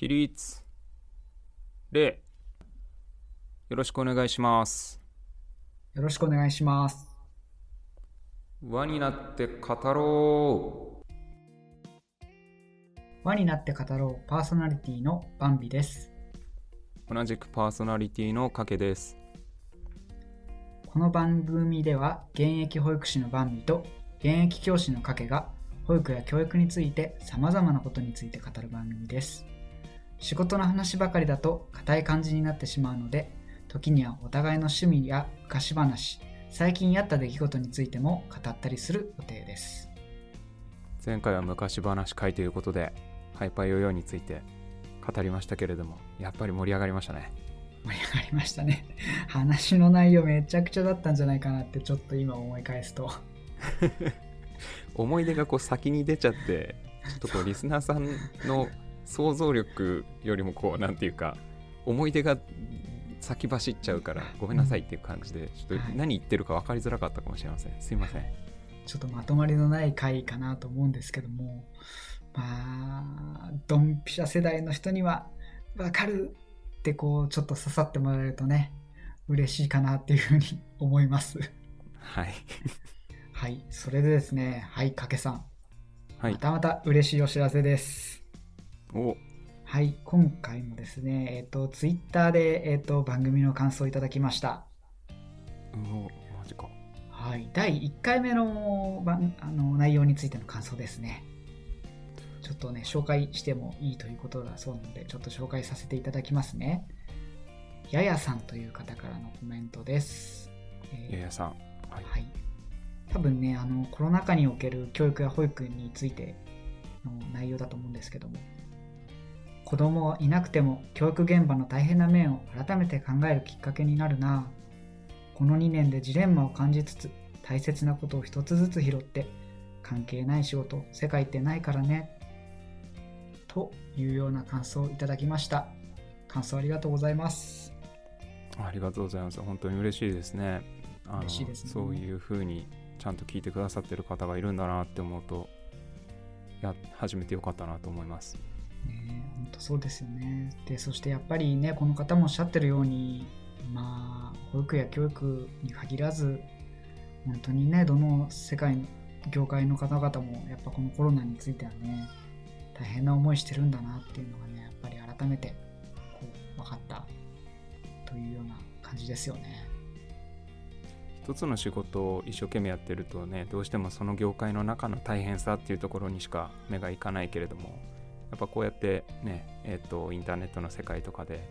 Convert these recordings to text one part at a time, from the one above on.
起立礼よろしくお願いしますよろしくお願いします。輪になって語ろ輪になって語ろうパーソナリティのバンビです。う同じくパーソナリティのかけですこの番組では現役保育士のバンビと現役教師のカケが保育や教育について様々なことについて語る番組です。仕事の話ばかりだと硬い感じになってしまうので、時にはお互いの趣味や昔話、最近あった出来事についても語ったりする予定です。前回は昔話会ということでハイパーヨーヨーについて語りましたけれどもやっぱり盛り上がりましたね盛り上がりましたね。話の内容めちゃくちゃだったんじゃないかなってちょっと今思い返すと。思い出がこう先に出ちゃってちょっとこうリスナーさんの想像力よりもこうなんていうか思い出が先走っちゃうからごめんなさいっていう感じでちょっとはい。何言ってるか分かりづらかったかもしれません。すいません。ちょっとまとまりのない回かなと思うんですけども、まあ、ドンピシャ世代の人には、わかるってこう、ちょっと刺さってもらえるとね、嬉しいかなっていうふうに思います。はい。はい、それでですね、はい、かけさん、はい。またまた嬉しいお知らせです。おはい、今回もですね、えっ、と、ツイッターで、えっ、と、番組の感想をいただきました。おマジかはい、第1回目の番あの内容についての感想ですね。ちょっとね、紹介してもいいということだそうなので、ちょっと紹介させていただきますね。ややさんという方からのコメントです。えーややさんはいはい。多分ね、あの、コロナ禍における教育や保育についての内容だと思うんですけども、子供はいなくても教育現場の大変な面を改めて考えるきっかけになるなぁこの2年でジレンマを感じつつ、大切なことを一つずつ拾って、関係ない仕事、世界ってないからね。というような感想をいただきました。感想ありがとうございます。ありがとうございます本当に嬉しいですね嬉しいですねそういうふうにちゃんと聞いてくださってる方がいるんだなって思うとや始めてよかったなと思いますね本当そうですよね。で、そしてやっぱりね、この方もおっしゃってるように、まあ、保育や教育に限らず、本当にね、どの世界の、業界の方々も、やっぱこのコロナについてはね、大変な思いしてるんだなっていうのがね、やっぱり改めて、こう、分かったというような感じですよね。一つの仕事を一生懸命やってるとねどうしてもその業界の中の大変さっていうところにしか目がいかないけれどもやっぱこうやってねえっ、とインターネットの世界とかで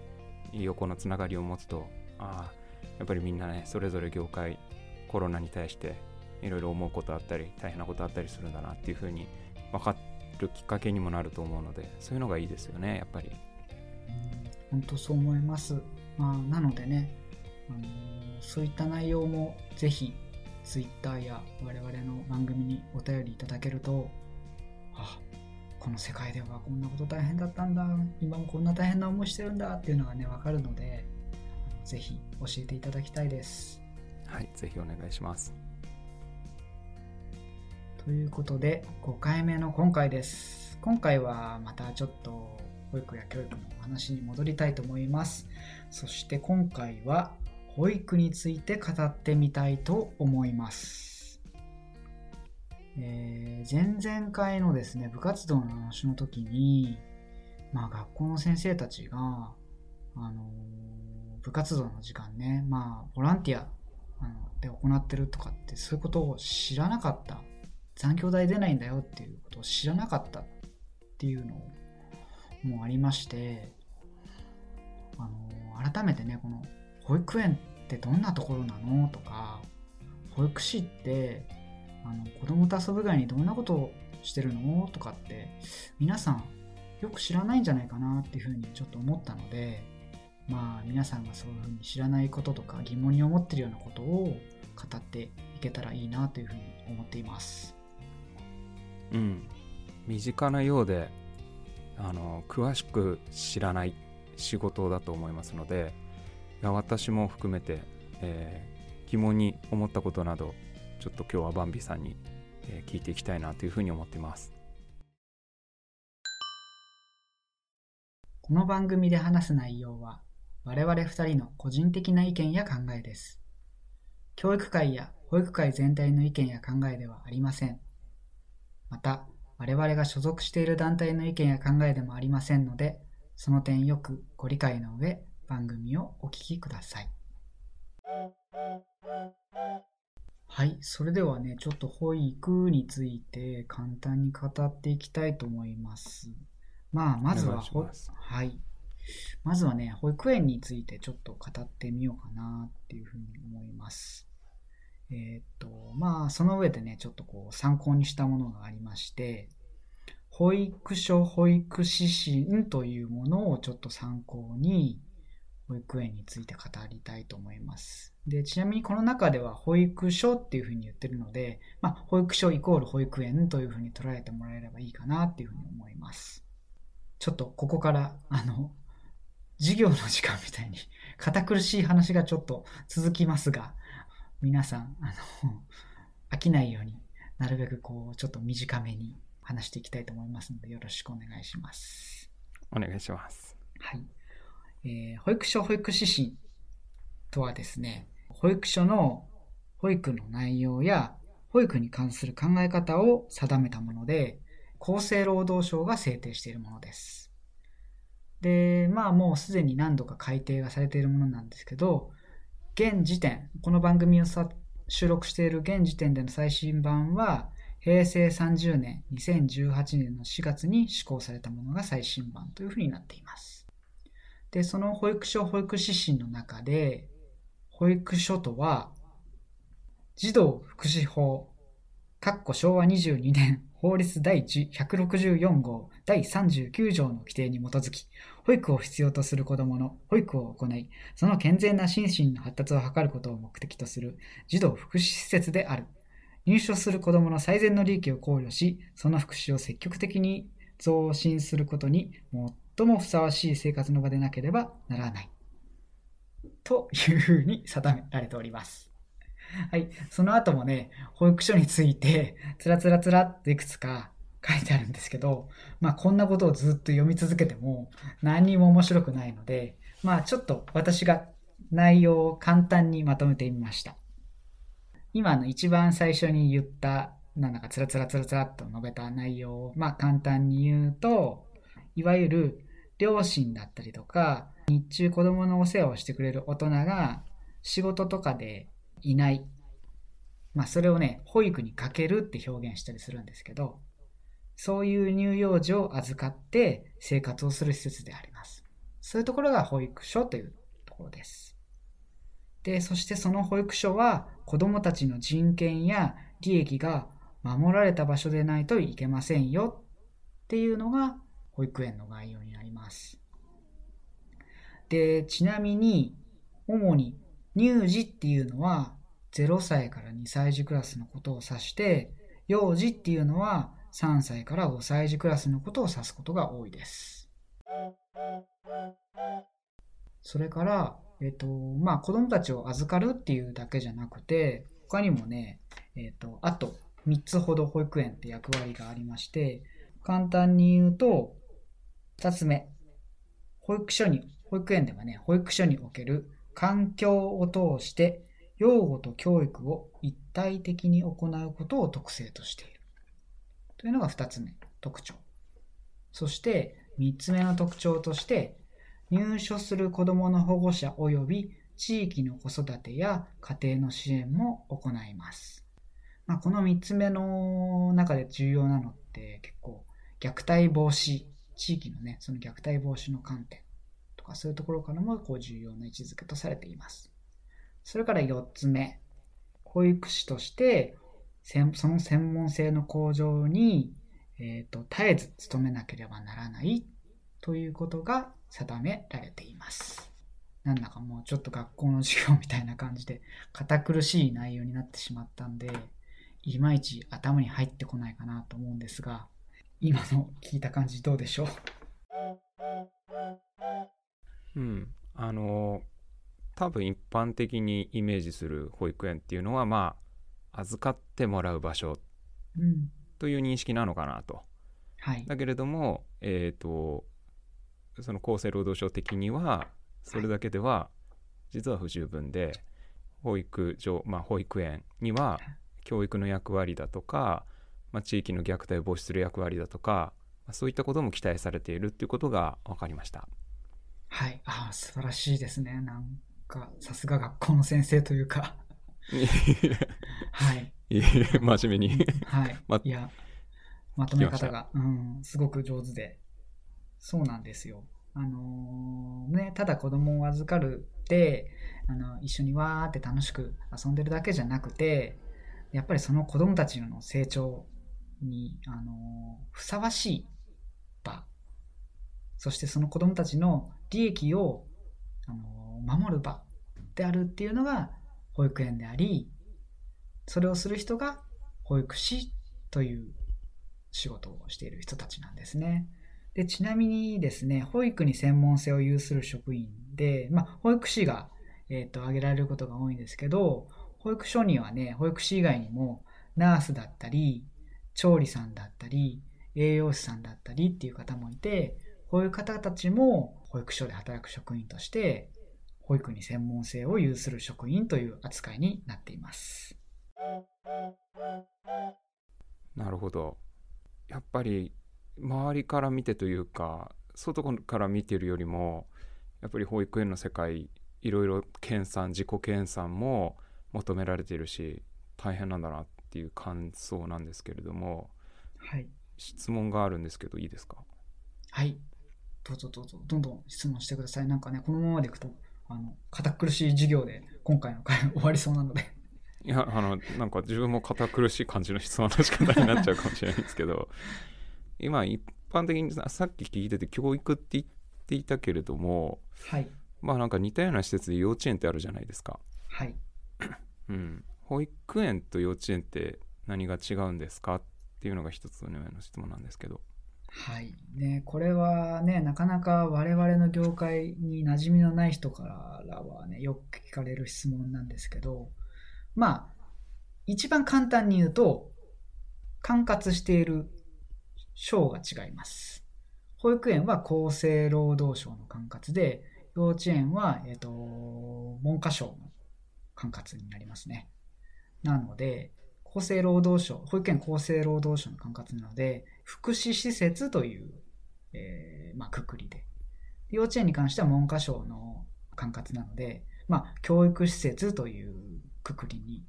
横のつながりを持つとあやっぱりみんなねそれぞれ業界コロナに対していろいろ思うことあったり大変なことあったりするんだなっていうふうに分かるきっかけにもなると思うのでそういうのがいいですよねやっぱり本当そう思います。まあ、なのでね、あのーそういった内容もぜひ Twitter や我々の番組にお便りいただけると、あ、この世界ではこんなこと大変だったんだ、今もこんな大変な思いしてるんだっていうのがね、わかるので、あのぜひ教えていただきたいです。はいぜひお願いしますということで、5回目の今回です。今回はまたちょっと保育や教育のお話に戻りたいと思います。そして今回は保育について語ってみたいと思います。えー前々回のですね、部活動の話の時に、まあ学校の先生たちが、あのー部活動の時間ね、まあボランティアあので行ってるとかってそういうことを知らなかった。残業代出ないんだよっていうことを知らなかったっていうのもありましてあの改めてねこの保育園ってどんなところなの？とか保育士ってあの子供と遊ぶ以外にどんなことをしてるの？とかって皆さんよく知らないんじゃないかなっていうふうにちょっと思ったのでまあ皆さんがそういうふうに知らないこととか疑問に思ってるようなことを語っていけたらいいなというふうに思っています。うん身近なようであの詳しく知らない仕事だと思いますので私も含めて、えー疑問に思ったことなどちょっと今日はバンビさんに、聞いていきたいなというふうに思っていますここの番組で話す内容は我々二人の個人的な意見や考えです。教育界や保育界全体の意見や考えではありません。また、我々が所属している団体の意見や考えでもありませんので、その点よくご理解の上、番組をお聞きください。はい、それではね、ちょっと保育について簡単に語っていきたいと思います。まあ、まずははい。まずはね、保育園についてちょっと語ってみようかなっていうふうに思います。えーっと、まあ、その上でね、ちょっとこう参考にしたものがありまして、保育所保育指針というものをちょっと参考に、保育園について語りたいと思います。で、ちなみにこの中では保育所っていうふうに言ってるので、まあ、保育所イコール保育園というふうに捉えてもらえればいいかなっていうふうに思います。ちょっとここから、あの、授業の時間みたいに堅苦しい話がちょっと続きますが、皆さん、あの、飽きないようになるべくこう、ちょっと短めに話していきたいと思いますので、よろしくお願いします。お願いします。はい。えー保育所保育指針とはですね、保育所の保育の内容や保育に関する考え方を定めたもので、厚生労働省が制定しているものです。で、まあもうすでに何度か改定がされているものなんですけど、現時点、この番組を収録している現時点での最新版は、平成30年、2018年の4月に施行されたものが最新版というふうになっています。で、その保育所保育指針の中で、保育所とは、児童福祉法、かっこ昭和22年法律第164号第39条の規定に基づき、保育を必要とする子供の保育を行い、その健全な心身の発達を図ることを目的とする児童福祉施設である。入所する子供の最善の利益を考慮し、その福祉を積極的に増進することに最もふさわしい生活の場でなければならない。というふうに定められております。はい。その後もね、保育所について、つらつらつらっていくつか書いてあるんですけど、まあこんなことをずっと読み続けても何にも面白くないので、まあちょっと私が内容を簡単にまとめてみました。今の一番最初に言った、なんだかつらつらつらつらっと述べた内容を、まあ簡単に言うと、いわゆる両親だったりとか、日中子供のお世話をしてくれる大人が仕事とかでいない。まあそれをね、保育にかけるって表現したりするんですけど、そういう乳幼児を預かって生活をする施設であります。そういうところが保育所というところです。で、そしてその保育所は子供たちの人権や利益が守られた場所でないといけませんよっていうのが保育園の概要になります。で、ちなみに、主に乳児っていうのは0歳から2歳児クラスのことを指して、幼児っていうのは3歳から5歳児クラスのことを指すことが多いです。それから、えっ、と、まあ、子供たちを預かるっていうだけじゃなくて、他にもね、えっ、と、あと3つほど保育園って役割がありまして、簡単に言うと、2つ目、保育所に、保育園ではね、保育所における環境を通して、養護と教育を一体的に行うことを特性としている。というのが2つ目、特徴。そして、3つ目の特徴として、入所する子どもの保護者及び地域の子育てや家庭の支援も行います。まあ、この3つ目の中で重要なのって結構虐待防止、地域のね、その虐待防止の観点かそういうところからもこう重要な位置づけとされています。それから4つ目、保育士としてその専門性の向上に、えーと絶えず努めなければならないということが定められています。なんだかもうちょっと学校の授業みたいな感じで堅苦しい内容になってしまったんで、いまいち頭に入ってこないかなと思うんですが、今の聞いた感じどうでしょう？うん。あの、多分一般的にイメージする保育園っていうのは、まあ、預かってもらう場所うん。という認識なのかなと。はい。だけれども、えっ、と、その厚生労働省的にはそれだけでは実は不十分で保育所、まあ、保育園には教育の役割だとか、まあ、地域の虐待を防止する役割だとか、まあ、そういったことも期待されているっていうことが分かりました。はい。ああ、素晴らしいですね。なんか、さすが学校の先生というか。はい。いえ真面目にはい。まいや、まとめ方が、うん、すごく上手で。そうなんですよ。あのーね、ただ子供を預かるって、あの、一緒にわーって楽しく遊んでるだけじゃなくて、やっぱりその子供たちの成長に、あのーふさわしい場、そしてその子供たちの利益を、あの守る場であるっていうのが保育園であり、それをする人が保育士という仕事をしている人たちなんですね。でちなみにですね、保育に専門性を有する職員で、まあ、保育士が、えー、と挙げられることが多いんですけど、保育所にはね、保育士以外にも、ナースだったり、調理さんだったり、栄養士さんだったりっていう方もいて、こういう方たちも保育所で働く職員として、保育に専門性を有する職員という扱いになっています。なるほどやっぱり周りから見てというか外から見てるよりもやっぱり保育園の世界いろいろ研鑽自己研鑽も求められているし大変なんだなっていう感想なんですけれどもはい。質問があるんですけどいいですか？はい。どうぞどうぞ、どんどん質問してください。なんかね、このままでいくと、あの、堅苦しい授業で今回の回終わりそうなので。いやあのなんか自分も堅苦しい感じの質問の仕方になっちゃうかもしれないんですけど 今一般的にささっき聞いてて教育って言っていたけれどもはい。まあなんか似たような施設で幼稚園ってあるじゃないですか。はい。うん。保育園と幼稚園って何が違うんですかっていうのが一つのの質問なんですけど。はい。ね、これはね、なかなか我々の業界に馴染みのない人からはね、よく聞かれる質問なんですけど、まあ、一番簡単に言うと、管轄している省が違います。保育園は厚生労働省の管轄で、幼稚園は、えっ、と、文科省の管轄になりますね。なので、厚生労働省、保育園厚生労働省の管轄なので、福祉施設という、えーまあ、くくりで。幼稚園に関しては文科省の管轄なので、まあ、教育施設というくくりに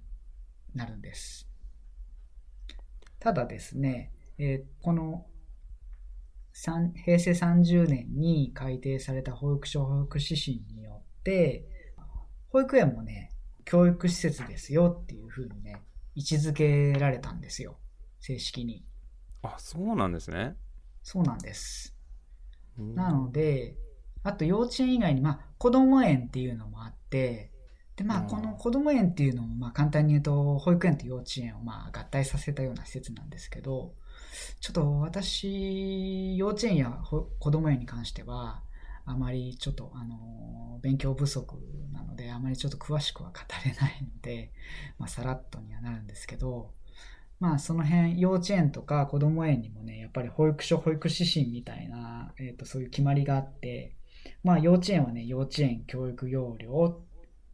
なるんです。ただですね、えーこの平成30年に改定された保育所保育指針によって、保育園もね、教育施設ですよっていうふうにね、位置づけられたんですよ。正式に。あ、そうなんですね。そうなんです。うんなので、あと幼稚園以外に、まあ、子供園っていうのもあって、で、まあ、うんこの子供園っていうのも、まあ、簡単に言うと、保育園と幼稚園を、まあ、合体させたような施設なんですけど、ちょっと私、幼稚園やほ子供園に関しては、あまりちょっと、あの、勉強不足なので、あまりちょっと詳しくは語れないので、まあ、さらっとにはなるんですけど、まあ、その辺、幼稚園とか子供園にもね、やっぱり保育所、保育指針みたいな、えっ、と、そういう決まりがあって、まあ、幼稚園はね、幼稚園教育要領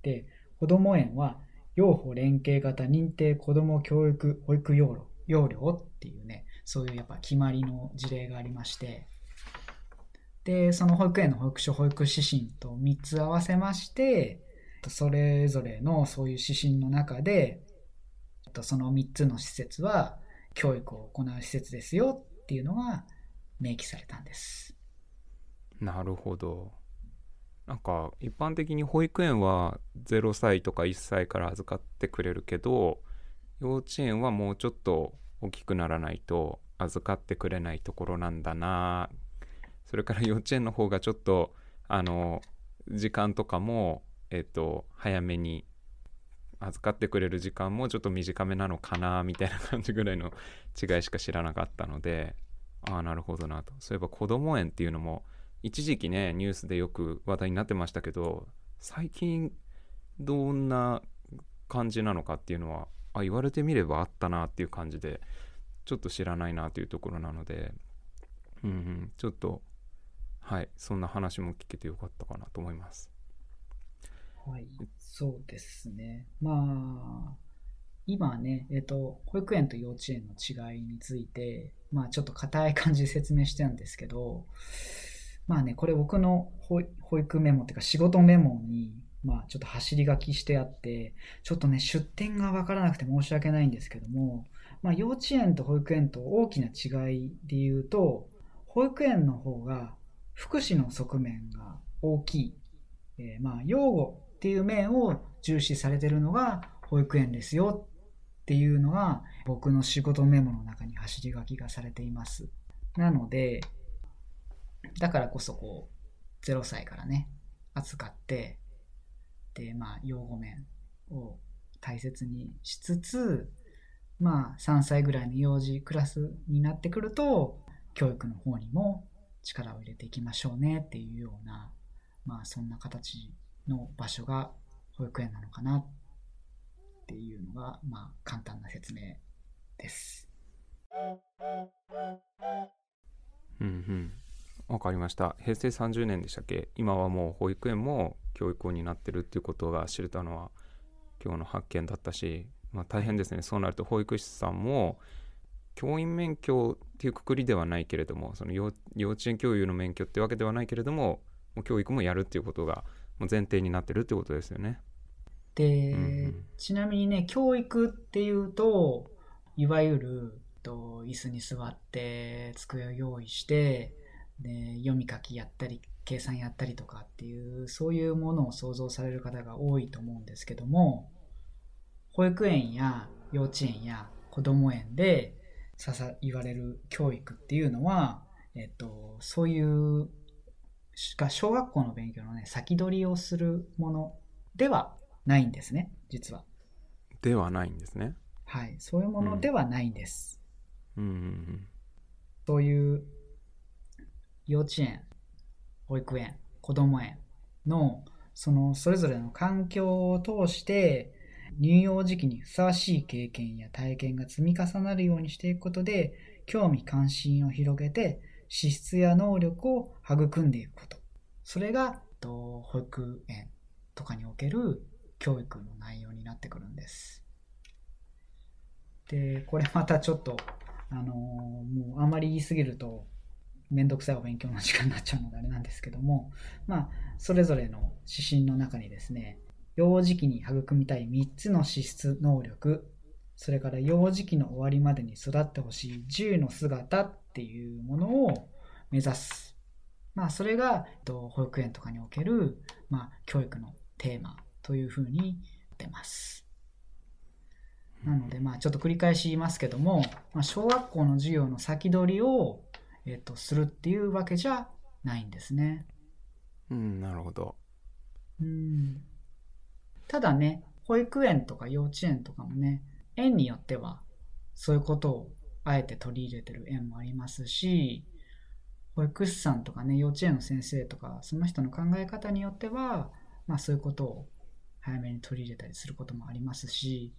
で、子供園は、幼保連携型認定子ども教育保育要領要領っていうね、そういうやっぱ決まりの事例がありまして、で、その保育園の保育所保育指針と3つ合わせまして、それぞれのそういう指針の中で、その3つの施設は教育を行う施設ですよっていうのが明記されたんです。なるほど。なんか一般的に保育園は0歳とか1歳から預かってくれるけど幼稚園はもうちょっと大きくならないと預かってくれないところなんだなそれから幼稚園の方がちょっとあの時間とかもえっと早めに預かってくれる時間もちょっと短めなのかなみたいな感じぐらいの違いしか知らなかったのでああなるほどなと。そういえば子ども園っていうのも一時期ねニュースでよく話題になってましたけど最近どんな感じなのかっていうのはあ言われてみればあったなっていう感じでちょっと知らないなというところなので、うんうん、ちょっとはいそんな話も聞けてよかったかなと思います。はい、そうですね。まあ、今ね、えっと、保育園と幼稚園の違いについて、まあちょっと硬い感じで説明してるんですけど、まあね、これ僕の保育メモっていうか仕事メモに、まあちょっと走り書きしてあって、ちょっとね、出典がわからなくて申し訳ないんですけども、まあ幼稚園と保育園と大きな違いで言うと、保育園の方が福祉の側面が大きい。えーまあ養護っていう面を重視されてるのが保育園ですよっていうのが僕の仕事メモの中に走り書きがされています。なので、だからこそこう、0歳からね、扱って、で、まあ、養護面を大切にしつつ、まあ、3歳ぐらいの幼児クラスになってくると、教育の方にも力を入れていきましょうねっていうような、まあ、そんな形の場所が保育園なのかなっていうのが、まあ、簡単な説明です。うんうん。わかりました。平成30年でしたっけ？今はもう保育園も教育を担ってるっていうことが知れたのは今日の発見だったし、まあ、大変ですね。そうなると保育士さんも教員免許っていうくくりではないけれどもその幼稚園教諭の免許ってわけではないけれどももう教育もやるっていうことが前提になってるってことですよね。で、うんうんちなみにね、教育っていうと、いわゆる、と椅子に座って、机を用意して、で、読み書きやったり、計算やったりとかっていう、そういうものを想像される方が多いと思うんですけども、保育園や幼稚園や子供園でささ言われる教育っていうのは、えっと、そういうが小学校の勉強のね先取りをするものではないんですね実は。ではないんですね。はい。そういうものではないんです、うん。うんそういう幼稚園保育園子供園のそのそれぞれの環境を通して乳幼児期にふさわしい経験や体験が積み重なるようにしていくことで興味関心を広げて資質や能力を育んでいくこと。それが保育園とかにおける教育の内容になってくるんです。でこれまたちょっとあのーもうあまり言い過ぎるとめんどくさいお勉強の時間になっちゃうのであれなんですけどもまあそれぞれの指針の中にですね幼児期に育みたい3つの資質能力それから幼児期の終わりまでに育ってほしい10の姿っていうものを目指す。まあそれがえっと保育園とかにおける、まあ、教育のテーマというふうに出ます。なのでまあちょっと繰り返し言いますけども、まあ、小学校の授業の先取りを、えっと、するっていうわけじゃないんですね。うんうんなるほど。うん。ただね、保育園とか幼稚園とかもね、園によってはそういうことをあえて取り入れてる園もありますし、保育士さんとかね、幼稚園の先生とか、その人の考え方によっては、まあそういうことを早めに取り入れたりすることもありますし、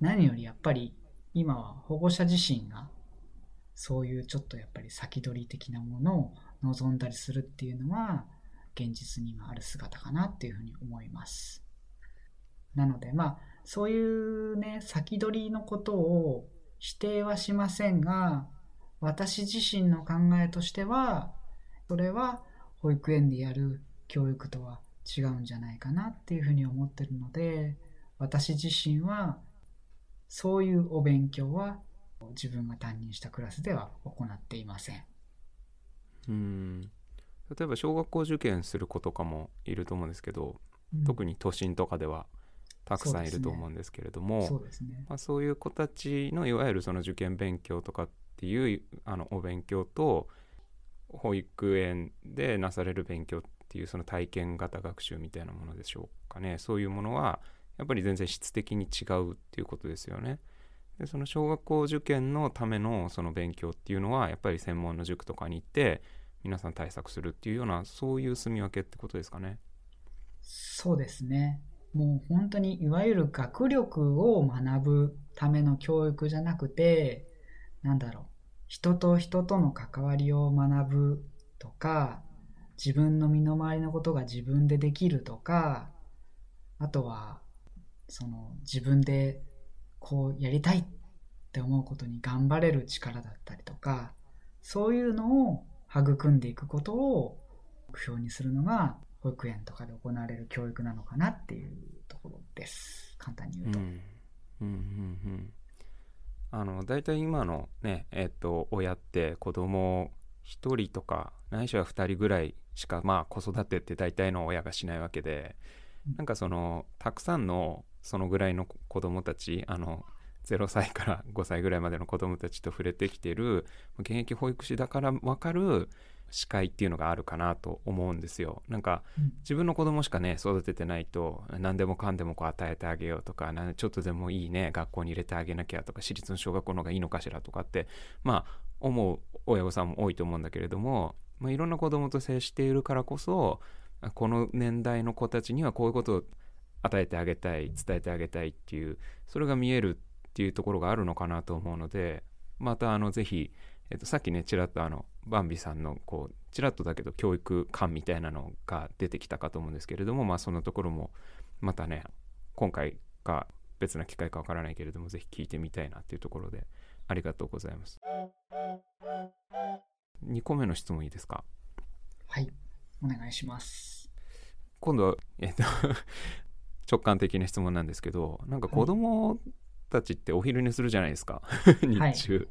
何よりやっぱり今は保護者自身がそういうちょっとやっぱり先取り的なものを望んだりするっていうのは現実にはある姿かなっていうふうに思います。なのでまあそういうね先取りのことを否定はしませんが私自身の考えとしてはそれは保育園でやる教育とは違うんじゃないかなっていうふうに思ってるので私自身はそういうお勉強は自分が担任したクラスでは行っていません。うん例えば小学校受験する子とかもいると思うんですけど、特に都心とかではたくさんいると思うんですけれどもそうね。まあ、そういう子たちのいわゆるその受験勉強とかっていうあのお勉強と保育園でなされる勉強っていうその体験型学習みたいなものでしょうかねそういうものはやっぱり全然質的に違うっていうことですよね。でその小学校受験のためのその勉強っていうのはやっぱり専門の塾とかに行って皆さん対策するっていうようなそういう住み分けってことですかね。そうですね。もう本当にいわゆる学力を学ぶための教育じゃなくて、なんだろう、人と人との関わりを学ぶとか、自分の身の回りのことが自分でできるとかあとはその自分でこうやりたいって思うことに頑張れる力だったりとかそういうのを育んでいくことを目標にするのが保育園とかで行われる教育なのかなっていうところです。簡単に言うと。うんうんうんうん。あの大体今のねえっと親って子供1人とかないしは2人ぐらいしかまあ子育てって大体の親がしないわけでなんかそのたくさんのそのぐらいの子供たちあの0歳から5歳ぐらいまでの子供たちと触れてきてる現役保育士だから分かる視界っていうのがあるかなと思うんですよ。なんか自分の子供しかね育ててないと何でもかんでもこう与えてあげようとかちょっとでもいいね学校に入れてあげなきゃとか私立の小学校の方がいいのかしらとかってまあ思う親御さんも多いと思うんだけれども、まあ、いろんな子供と接しているからこそこの年代の子たちにはこういうことを与えてあげたい伝えてあげたいっていうそれが見えるっていうところがあるのかなと思うのでまたあのぜひ、えっと、さっきねちらっとあのバンビさんのこうちらっとだけど教育観みたいなのが出てきたかと思うんですけれどもまあそのところもまたね今回か別な機会かわからないけれどもぜひ聞いてみたいなっていうところでありがとうございます。2個目の質問いいですか？はいお願いします。今度はえっと 直感的な質問なんですけどなんか子供たちってお昼寝するじゃないですか。日中、はい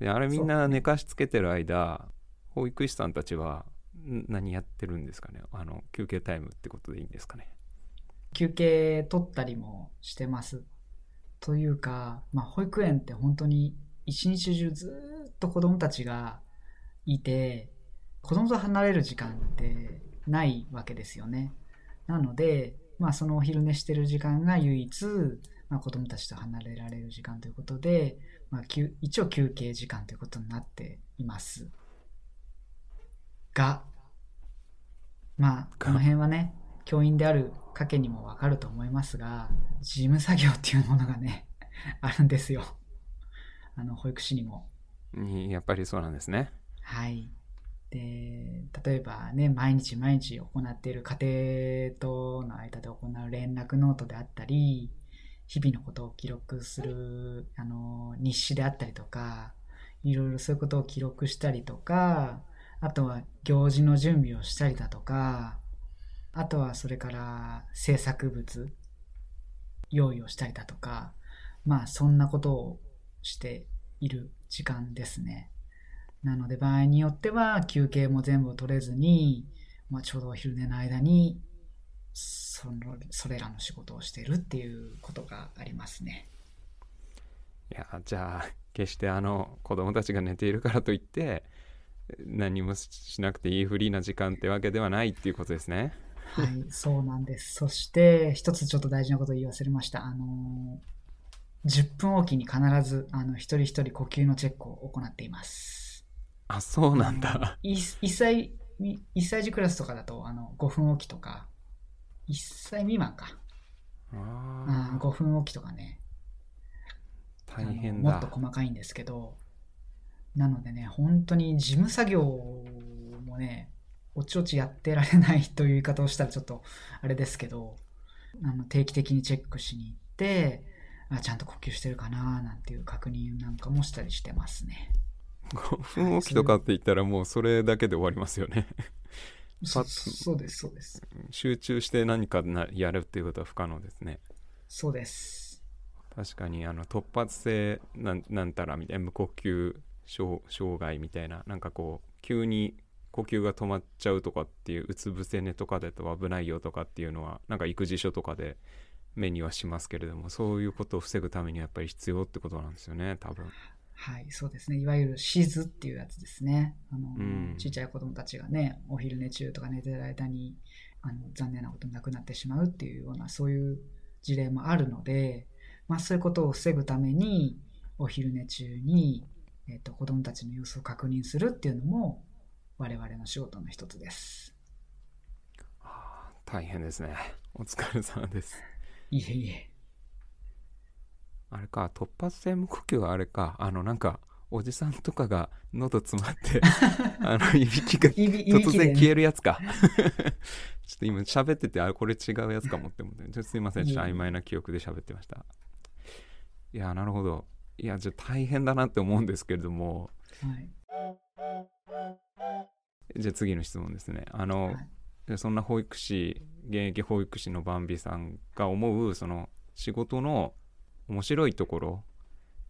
であれみんな寝かしつけてる間保育士さんたちは何やってるんですかね？あの休憩タイムってことでいいんですかね？休憩取ったりもしてます。というか、まあ、保育園って本当に一日中ずっと子供たちがいて子供と離れる時間ってないわけですよね。なので、まあ、そのお昼寝してる時間が唯一、まあ、子供たちと離れられる時間ということで、まあ、一応休憩時間ということになっています。が、まあ、この辺はね、教員である家計にもわかると思いますが、事務作業っていうものがね、あるんですよ。あの、保育士にも。やっぱりそうなんですね。はい。で、例えばね、毎日毎日行っている家庭との間で行う連絡ノートであったり、日々のことを記録するあの日誌であったりとかいろいろそういうことを記録したりとかあとは行事の準備をしたりだとかあとはそれから制作物用意をしたりだとかまあそんなことをしている時間ですね。なので場合によっては休憩も全部取れずに、まあ、ちょうどお昼寝の間にそのそれらの仕事をしてるっていうことがありますね。いやじゃあ決してあの子供たちが寝ているからといって何もしなくていいフリーな時間ってわけではないっていうことですね。はい、そうなんです。そして一つちょっと大事なことを言い忘れました。あの10分おきに必ずあの一人一人呼吸のチェックを行っています。あ、そうなんだ。1, 歳1歳児クラスとかだとあの5分おきとか1歳未満か。あ5分おきとかね。大変だ。もっと細かいんですけど、なのでね、本当に事務作業もね、おちおちやってられないという言い方をしたらちょっとあれですけど、あの定期的にチェックしに行って、あちゃんと呼吸してるかななんていう確認なんかもしたりしてますね。5分おきとかって言ったらもうそれだけで終わりますよねそそうですそうです。集中して何かなやるっていうことは不可能ですね。そうです確かにあの突発性なんなんたらみたいな無呼吸障害みたいななんかこう急に呼吸が止まっちゃうとかっていううつ伏せ寝とかだと危ないよとかっていうのはなんか育児書とかで目にはしますけれどもそういうことを防ぐためにはやっぱり必要ってことなんですよね多分はい、そうですね。いわゆるシズっていうやつですね。あの、うん、ちっちゃい子供たちがね、お昼寝中とか寝てる間に、あの、残念なことになくなってしまうっていうような、そういう事例もあるので、まあそういうことを防ぐために、お昼寝中に、えっ、ー、と、子供たちの様子を確認するっていうのも、我々の仕事の一つです。はあ、大変ですね。お疲れ様です。いえいえ。あれか、突発性無呼吸はあれか、あの、なんか、おじさんとかが喉詰まって あのいびきが突然消えるやつか。ちょっと今喋っててあこれ違うやつかもって思ってすいませんちょっと曖昧な記憶で喋ってました。いやなるほど。いやじゃあ大変だなって思うんですけれども。はい。じゃあ次の質問ですね。あの、はい。でそんな保育士現役保育士のバンビさんが思うその仕事の面白いところ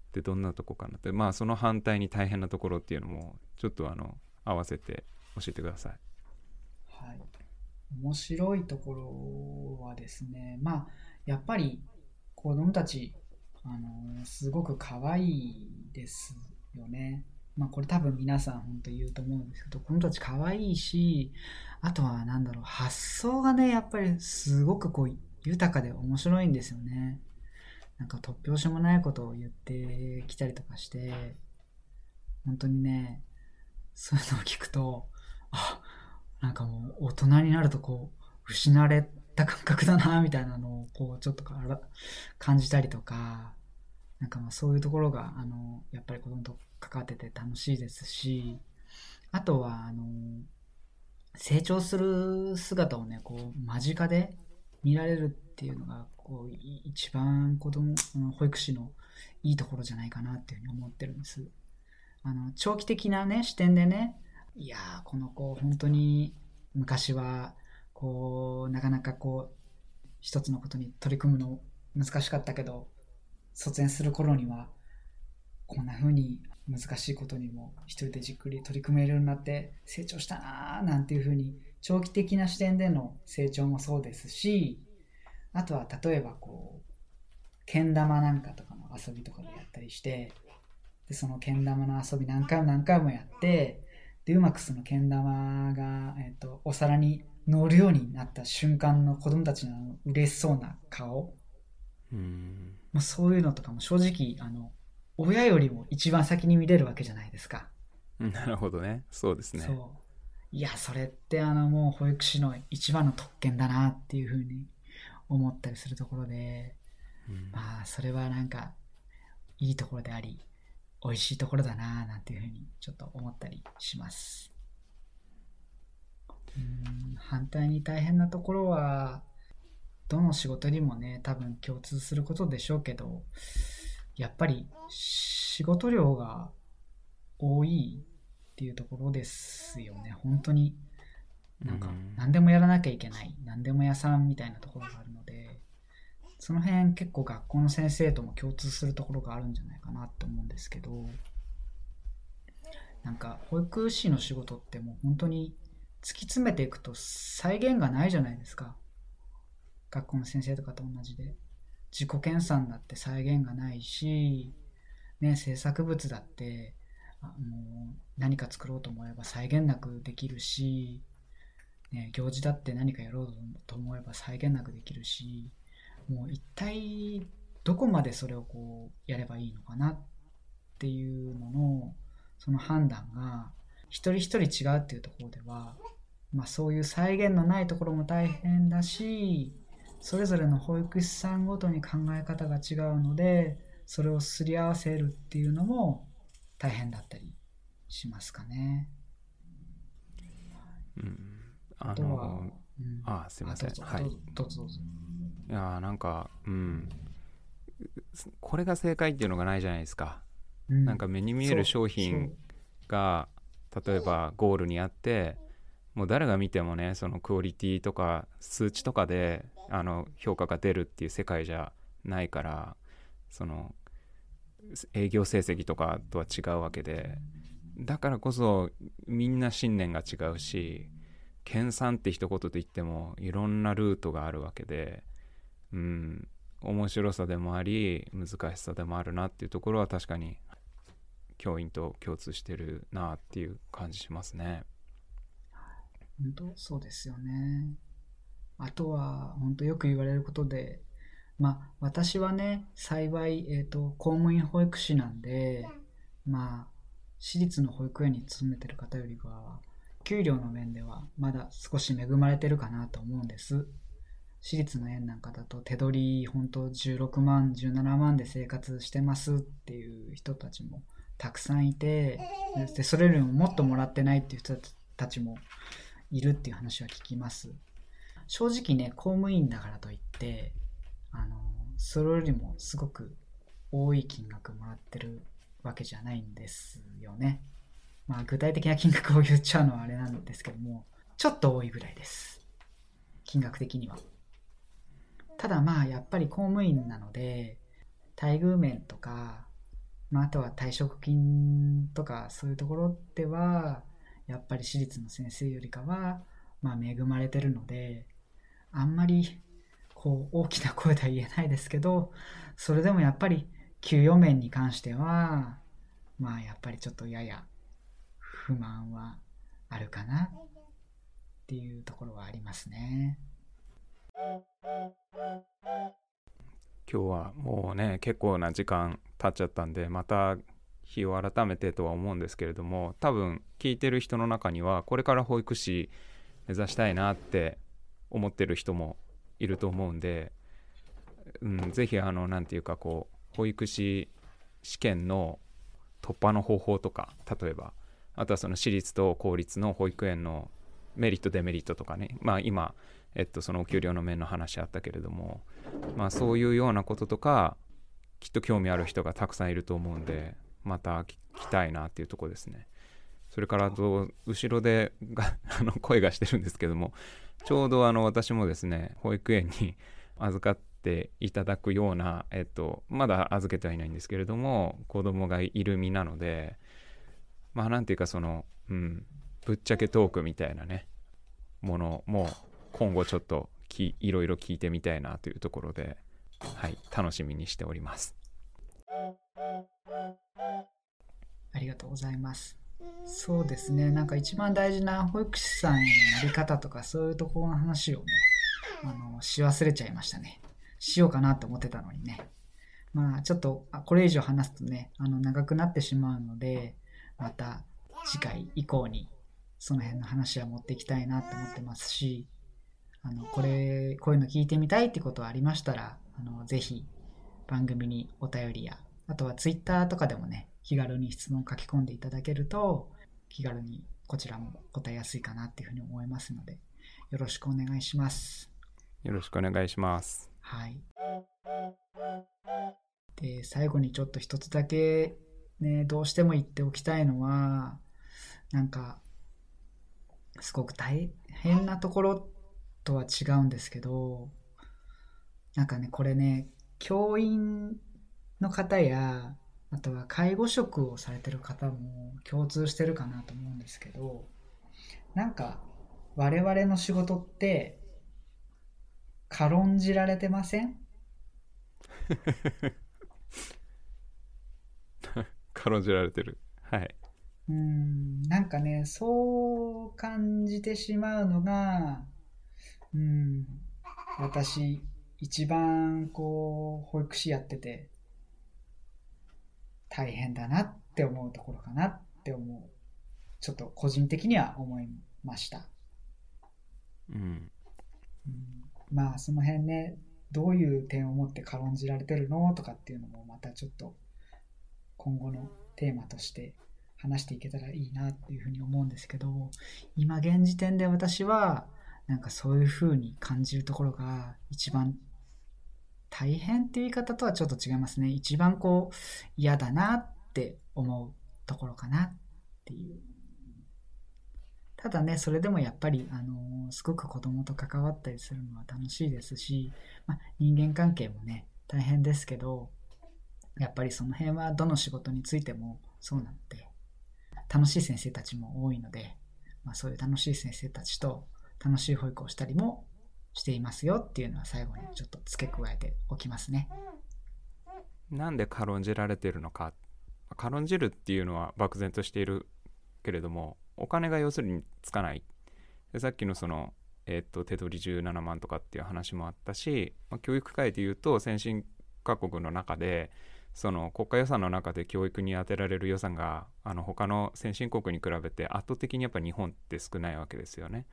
ってどんなとこかなってまあその反対に大変なところっていうのもちょっとあの合わせて教えてくださいはい、面白いところはですね、まあ、やっぱり子供たち、あのすごく可愛いですよね。まあ、これ多分皆さん本当言うと思うんですけど、子供たち可愛いし、あとはなんだろう、発想がね、やっぱりすごくこう豊かで面白いんですよね。なんか突拍子もないことを言ってきたりとかして、本当にね、そういうのを聞くと、あ、なんかもう大人になるとこう失われた感覚だなみたいなのをこうちょっとから感じたりとかなんかまあそういうところがあのやっぱり子供と関わってて楽しいですしあとはあの成長する姿をねこう間近で見られるっていうのがこう一番子供保育士のいいところじゃないかなっていうふうに思ってるんです。あの長期的なね視点でねいやーこの子本当に昔はこうなかなかこう一つのことに取り組むの難しかったけど卒園する頃にはこんな風に難しいことにも一人でじっくり取り組めるようになって成長したなーなんていう風に長期的な視点での成長もそうですしあとは例えばこうけん玉なんかとかの遊びとかでやったりしてでそのけん玉の遊び何回も何回もやってでうまくそのけん玉が、えっとお皿に乗るようになった瞬間の子供たちの嬉しそうな顔。うん。もうそういうのとかも正直あの親よりも一番先に見れるわけじゃないですか。なるほどね。そうですね。そう。いやそれってあのもう保育士の一番の特権だなっていうふうに思ったりするところでうん。まあそれはなんかいいところであり美味しいところだななんていうふうにちょっと思ったりします。うん反対に大変なところはどの仕事にもね多分共通することでしょうけどやっぱり仕事量が多いっていうところですよね。本当になんかうん。何でもやらなきゃいけない何でも屋さんみたいなところがあるのでその辺結構学校の先生とも共通するところがあるんじゃないかなって思うんですけどなんか保育士の仕事ってもう本当に突き詰めていくと再現がないじゃないですか。学校の先生とかと同じで。自己研鑽だって再現がないし、ね、制作物だってあもう何か作ろうと思えば再現なくできるし、ね、行事だって何かやろうと思えば再現なくできるしもう一体どこまでそれをこうやればいいのかなっていうののその判断が一人一人違うっていうところでは、まあ、そういう再現のないところも大変だしそれぞれの保育士さんごとに考え方が違うのでそれをすり合わせるっていうのも大変だったりしますかね。うんあのうん。あすいません。はい。どうぞ。いやーなんかうん。これが正解っていうのがないじゃないですか、うん。なんか目に見える商品が例えばゴールにあってもう誰が見てもねそのクオリティとか数値とかであの評価が出るっていう世界じゃないからその営業成績とかとは違うわけで。だからこそみんな信念が違うし研鑽って一言で言ってもいろんなルートがあるわけでうん面白さでもあり難しさでもあるなっていうところは確かに教員と共通してるなっていう感じしますね。本当そうですよね。あとは本当よく言われることで、まあ私はね幸い、えー、と公務員保育士なんでまあ私立の保育園に勤めてる方よりは給料の面ではまだ少し恵まれてるかなと思うんです。私立の園なんかだと手取り本当16万17万で生活してますっていう人たちもたくさんいてでそれよりももっともらってないっていう人たちもいるっていう話は聞きます正直ね公務員だからといってあのそれよりもすごく多い金額もらってるわけじゃないんですよねまあ具体的な金額を言っちゃうのはあれなんですけどもちょっと多いぐらいです。金額的には。ただまあやっぱり公務員なので待遇面とか、まあ、あとは退職金とかそういうところではやっぱり私立の先生よりかは、まあ、恵まれてるのであんまりこう大きな声では言えないですけどそれでもやっぱり給与面に関してはまあやっぱりちょっとやや不満はあるかなっていうところはありますね。今日はもうね結構な時間経っちゃったんでまた日を改めてとは思うんですけれども多分聞いてる人の中にはこれから保育士目指したいなって思ってる人もいると思うんで、うん、ぜひあの何て言うかこう保育士試験の突破の方法とか例えばあとはその私立と公立の保育園のメリットデメリットとかね。まあ今えっと、そのお給料の面の話あったけれども、まあ、そういうようなこととかきっと興味ある人がたくさんいると思うんでまた聞きたいなっていうとこですね。それからと後ろでが あの声がしてるんですけどもちょうどあの私もですね保育園に預かっていただくような、えっと、まだ預けてはいないんですけれども子供がいる身なのでまあなんていうかその、うん、ぶっちゃけトークみたいなねものも今後ちょっときいろいろ聞いてみたいなというところで、はい、楽しみにしております。ありがとうございます。そうですね、なんか一番大事な保育士さんへのやり方とかそういうところの話をね、あのし忘れちゃいましたね。しようかなと思ってたのにね。まあちょっとこれ以上話すとね、あの長くなってしまうので、また次回以降にその辺の話は持っていきたいなと思ってますし、あの、これ、こういうの聞いてみたいってことありましたら、あの、ぜひ番組にお便りや、あとはツイッターとかでもね、気軽に質問書き込んでいただけると、気軽にこちらも答えやすいかなっていうふうに思いますので、よろしくお願いします。よろしくお願いします。はい。で、最後にちょっと一つだけね、どうしても言っておきたいのは、なんか、すごく大変なところとは違うんですけど、なんかね、これね、教員の方や、あとは介護職をされてる方も共通してるかなと思うんですけど、なんか我々の仕事って軽んじられてません？軽んじられてる。はい。うん、なんかね、そう感じてしまうのが、うん、私、一番こう、保育士やってて、大変だなって思うところかなって思う。ちょっと個人的には思いました。うん。うん、まあ、その辺ね、どういう点を持って軽んじられてるのとかっていうのもまたちょっと今後のテーマとして話していけたらいいなっていうふうに思うんですけど、今現時点で私は、なんかそういう風に感じるところが一番大変っていう言い方とはちょっと違いますね。一番こう嫌だなって思うところかなっていう。ただね、それでもやっぱり、あのすごく子供と関わったりするのは楽しいですし、まあ、人間関係もね、大変ですけど、やっぱりその辺はどの仕事についてもそうなので、楽しい先生たちも多いので、まあ、そういう楽しい先生たちと楽しい保育をしたりもしていますよっていうのは最後にちょっと付け加えておきますね。なんで軽んじられてるのか軽んじるっていうのは漠然としているけれどもお金が要するにつかないでさっきのその、えー、っと手取り17万とかっていう話もあったし、まあ、教育界でいうと先進各国の中でその国家予算の中で教育に充てられる予算があの他の先進国に比べて圧倒的にやっぱ日本って少ないわけですよね。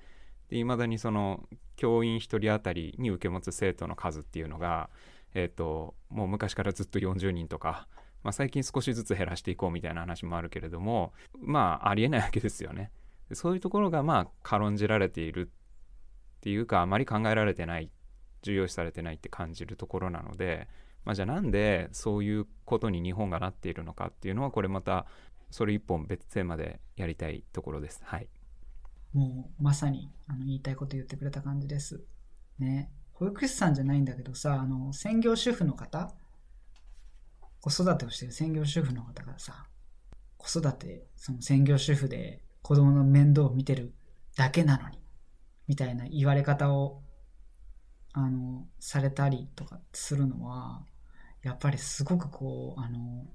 いまだにその教員1人当たりに受け持つ生徒の数っていうのが、えーと、もう昔からずっと40人とかまあ、最近少しずつ減らしていこうみたいな話もあるけれどもまあありえないわけですよね。そういうところがまあ軽んじられているっていうかあまり考えられてない重要視されてないって感じるところなので、まあ、じゃあなんでそういうことに日本がなっているのかっていうのはこれまたそれ一本別テーマでやりたいところです。はい。もうまさにあの言いたいこと言ってくれた感じです。ね。保育士さんじゃないんだけどさ、あの、専業主婦の方子育てをしてる専業主婦の方がさ、子育て、その専業主婦で子供の面倒を見てるだけなのに、みたいな言われ方を、あの、されたりとかするのは、やっぱりすごくこう、あの、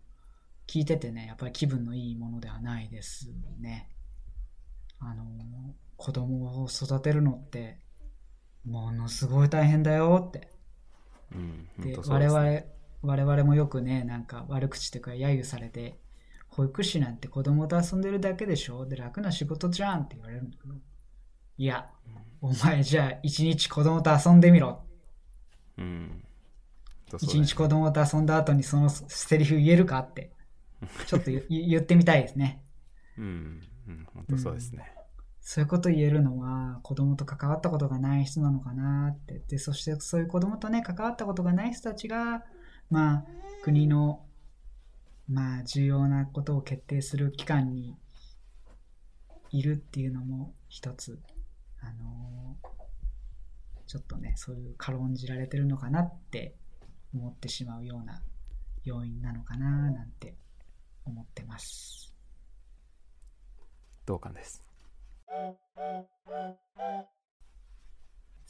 聞いててね、やっぱり気分のいいものではないですね。あの、子供を育てるのって、ものすごい大変だよって。うん、で、我々、我々もよくね、なんか悪口とか揶揄されて、保育士なんて子供と遊んでるだけでしょ？で、楽な仕事じゃんって言われるんだけど、いや、うん、お前じゃあ一日子供と遊んでみろ。うん。一、日子供と遊んだ後にそのセリフ言えるかって、ちょっと言ってみたいですね。うん、うん、本当そうですね。そういうこと言えるのは子供と関わったことがない人なのかなってでそしてそういう子供とね関わったことがない人たちがまあ国のまあ重要なことを決定する機関にいるっていうのも一つあのー、ちょっとねそういう軽んじられてるのかなって思ってしまうような要因なのかななんて思ってます同感です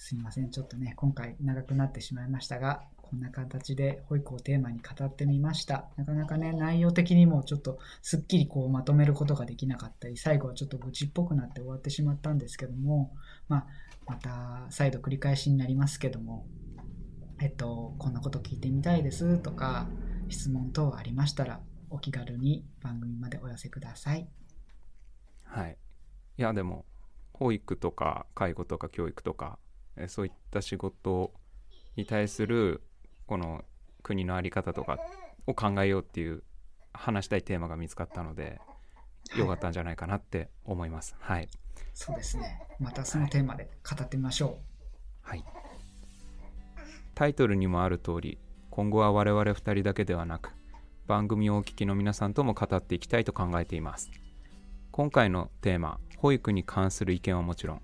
すいません。ちょっとね、今回長くなってしまいましたが、こんな形で保育をテーマに語ってみました。なかなかね、内容的にもちょっとすっきりこうまとめることができなかったり、最後はちょっと愚痴っぽくなって終わってしまったんですけども、まあ、また再度繰り返しになりますけども、えっと、こんなこと聞いてみたいですとか、質問等ありましたら、お気軽に番組までお寄せください。はい。いやでも保育とか介護とか教育とかえそういった仕事に対するこの国の在り方とかを考えようっていう話したいテーマが見つかったのでよかったんじゃないかなって思います。はい、そうですね。またそのテーマで語ってみましょう。はい。タイトルにもある通り、今後は我々2人だけではなく、番組をお聞きの皆さんとも語っていきたいと考えています。今回のテーマ、保育に関する意見はもちろん、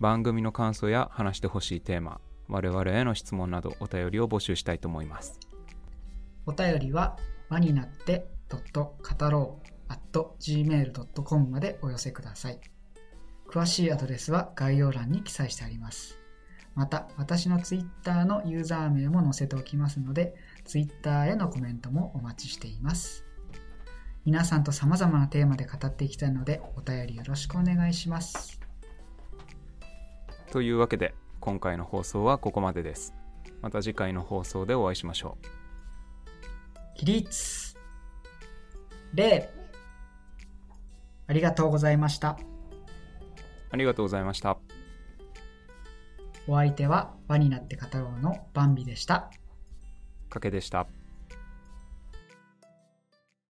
番組の感想や話してほしいテーマ、我々への質問などお便りを募集したいと思います。お便りは輪になって語ろう gmail.com までお寄せください。詳しいアドレスは概要欄に記載してあります。また、私の Twitter のユーザー名も載せておきますので、Twitter へのコメントもお待ちしています。皆さんと様々なテーマで語っていきたいので、お便りよろしくお願いします。というわけで今回の放送はここまでです。また次回の放送でお会いしましょう。起立礼ありがとうございました。ありがとうございました。お相手は輪になって語ろうのバンビでした。かけでした。